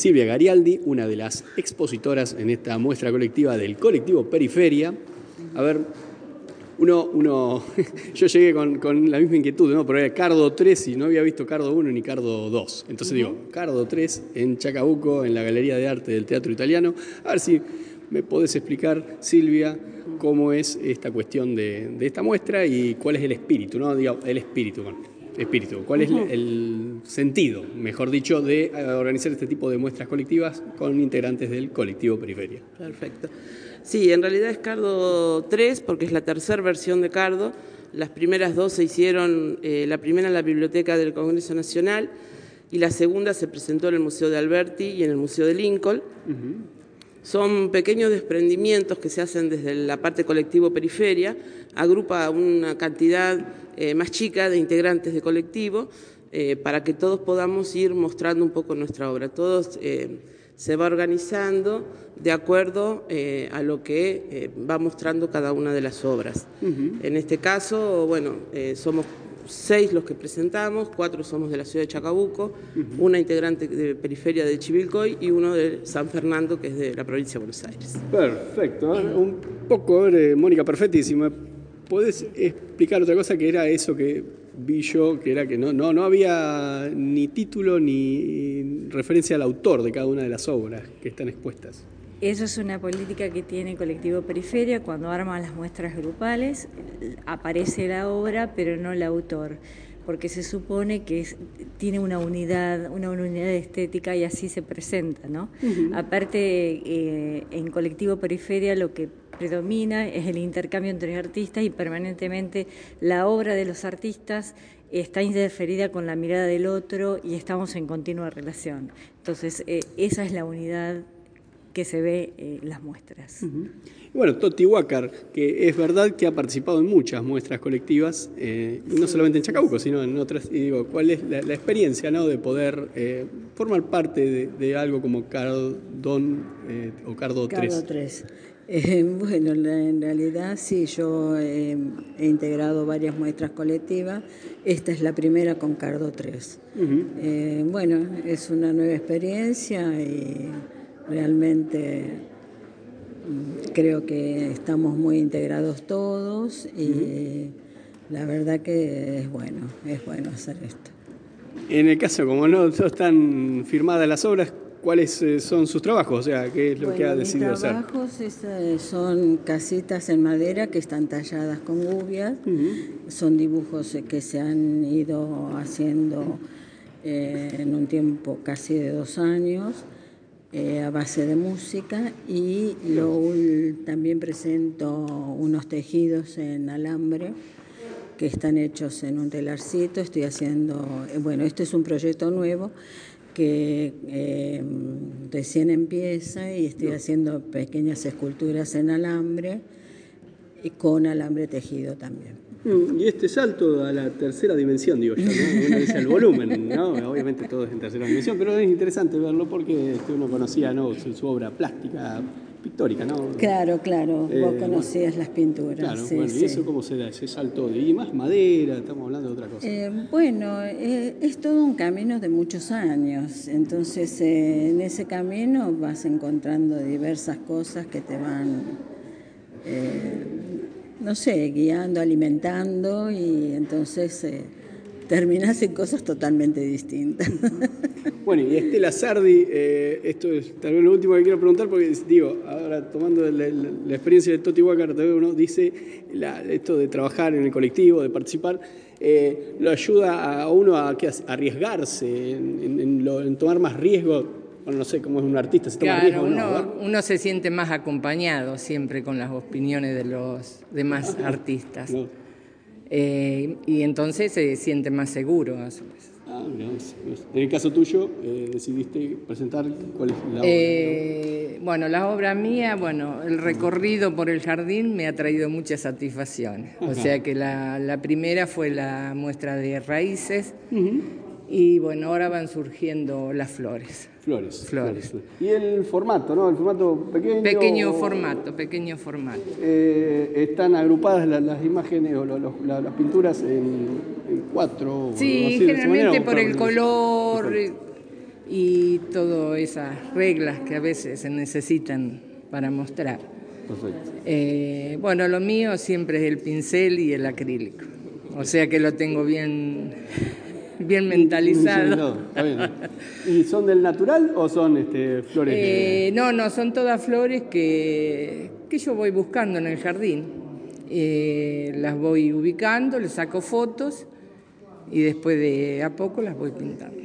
Silvia Garialdi, una de las expositoras en esta muestra colectiva del colectivo Periferia. A ver, uno, uno yo llegué con, la misma inquietud, ¿no? Pero era Cardo 3 y no había visto Cardo 1 ni Cardo 2. Entonces digo, Cardo 3 en Chacabuco, en la Galería de Arte del Teatro Italiano. A ver si me podés explicar, Silvia, cómo es esta cuestión de, esta muestra y cuál es el espíritu, ¿no? Digo, el espíritu, espíritu. ¿Cuál es el sentido, mejor dicho, de eh, organizar este tipo de muestras colectivas con integrantes del colectivo Periferia? Perfecto. Sí, en realidad es Cardo 3 porque es la tercera versión de Cardo. Las primeras dos se hicieron, eh, la primera en la Biblioteca del Congreso Nacional y la segunda se presentó en el Museo de Alberti y en el Museo de Lincoln. Son pequeños desprendimientos que se hacen desde la parte colectivo periferia, agrupa una cantidad eh, más chica de integrantes de colectivo eh, para que todos podamos ir mostrando un poco nuestra obra. Todos se va organizando de acuerdo eh, a lo que eh, va mostrando cada una de las obras. En este caso, bueno, eh, somos seis los que presentamos, cuatro somos de la ciudad de Chacabuco, una integrante de periferia de Chivilcoy y uno de San Fernando, que es de la provincia de Buenos Aires. Perfecto. Un poco, Mónica Perfetti, si me podés explicar otra cosa que era eso que vi yo, que era que no, no, no había ni título ni referencia al autor de cada una de las obras que están expuestas. Eso es una política que tiene Colectivo Periferia. Cuando arman las muestras grupales, aparece la obra, pero no el autor, porque se supone que tiene una unidad, una unidad estética y así se presenta, ¿no? Aparte, eh, en Colectivo Periferia lo que predomina es el intercambio entre artistas y permanentemente la obra de los artistas está interferida con la mirada del otro y estamos en continua relación. Entonces, eh, esa es la unidad que se ve en las muestras. Bueno, Toti Huácar, que es verdad que ha participado en muchas muestras colectivas, eh, no solamente en Chacabuco, sino en otras, y digo, ¿cuál es la, experiencia ¿no? de poder formar parte de, algo como Cardón o Cardo, Cardo eh, bueno, en realidad sí, yo eh, he integrado varias muestras colectivas. Esta es la primera con Cardo 3. Eh, bueno, es una nueva experiencia y realmente mm, creo que estamos muy integrados todos y la verdad que es bueno, es bueno hacer esto. En el caso, como no están firmadas las obras, ¿cuáles eh, son sus trabajos? O sea, ¿qué es lo que ha decidido hacer? Mis trabajos eh, son casitas en madera que están talladas con gubias, son dibujos eh, que se han ido haciendo en un tiempo casi de dos años. Eh, a base de música y lo, también presento unos tejidos en alambre que están hechos en un telarcito. Estoy haciendo, eh, bueno, este es un proyecto nuevo que eh, recién empieza y estoy haciendo pequeñas esculturas en alambre y con alambre tejido también. Mm, y este salto a la tercera dimensión, digo yo, ¿no? Uno dice el volumen, ¿no? Obviamente todo es en tercera dimensión, pero es interesante verlo porque este, uno conocía ¿no? su, obra plástica, pictórica, ¿no? Claro, claro, vos eh, conocías las pinturas. Claro, bueno, ¿y eso cómo se da? Ese salto de, y más madera, estamos hablando de otra cosa. Eh, bueno, eh, es todo un camino de muchos años, entonces en ese camino vas encontrando diversas cosas que te van no sé, guiando, alimentando y entonces terminas en cosas totalmente distintas. Bueno, y Estela Sardi, eh, esto es tal vez lo último que quiero preguntar, porque digo, ahora tomando la, experiencia de Toti Huacar, uno dice esto de trabajar en el colectivo, de participar, eh, lo ayuda a uno a, arriesgarse, en tomar más riesgo bueno, no sé cómo es un artista, se toma claro, uno, uno, se siente más acompañado siempre con las opiniones de los demás artistas. Eh, y entonces se siente más seguro a su vez. Ah, en el caso tuyo, eh, decidiste presentar cuál es la obra. Eh, bueno, la obra mía, bueno, el recorrido por el jardín me ha traído muchas satisfacciones. O sea que la, primera fue la muestra de raíces y bueno, ahora van surgiendo las flores. Flores. Flores. Y el formato, ¿no? El formato pequeño. Pequeño formato, pequeño formato. Eh, están agrupadas las, imágenes o las pinturas en, cuatro. Sí, generalmente por el color. y todas esas reglas que a veces se necesitan para mostrar. Perfecto. Eh, bueno, lo mío siempre es el pincel y el acrílico, o sea que lo tengo bien, bien mentalizado. Está bien. ¿Y son del natural o son este, flores? de- Eh, no, no, son todas flores que, que yo voy buscando en el jardín. Eh, las voy ubicando, les saco fotos y después de a poco las voy pintando.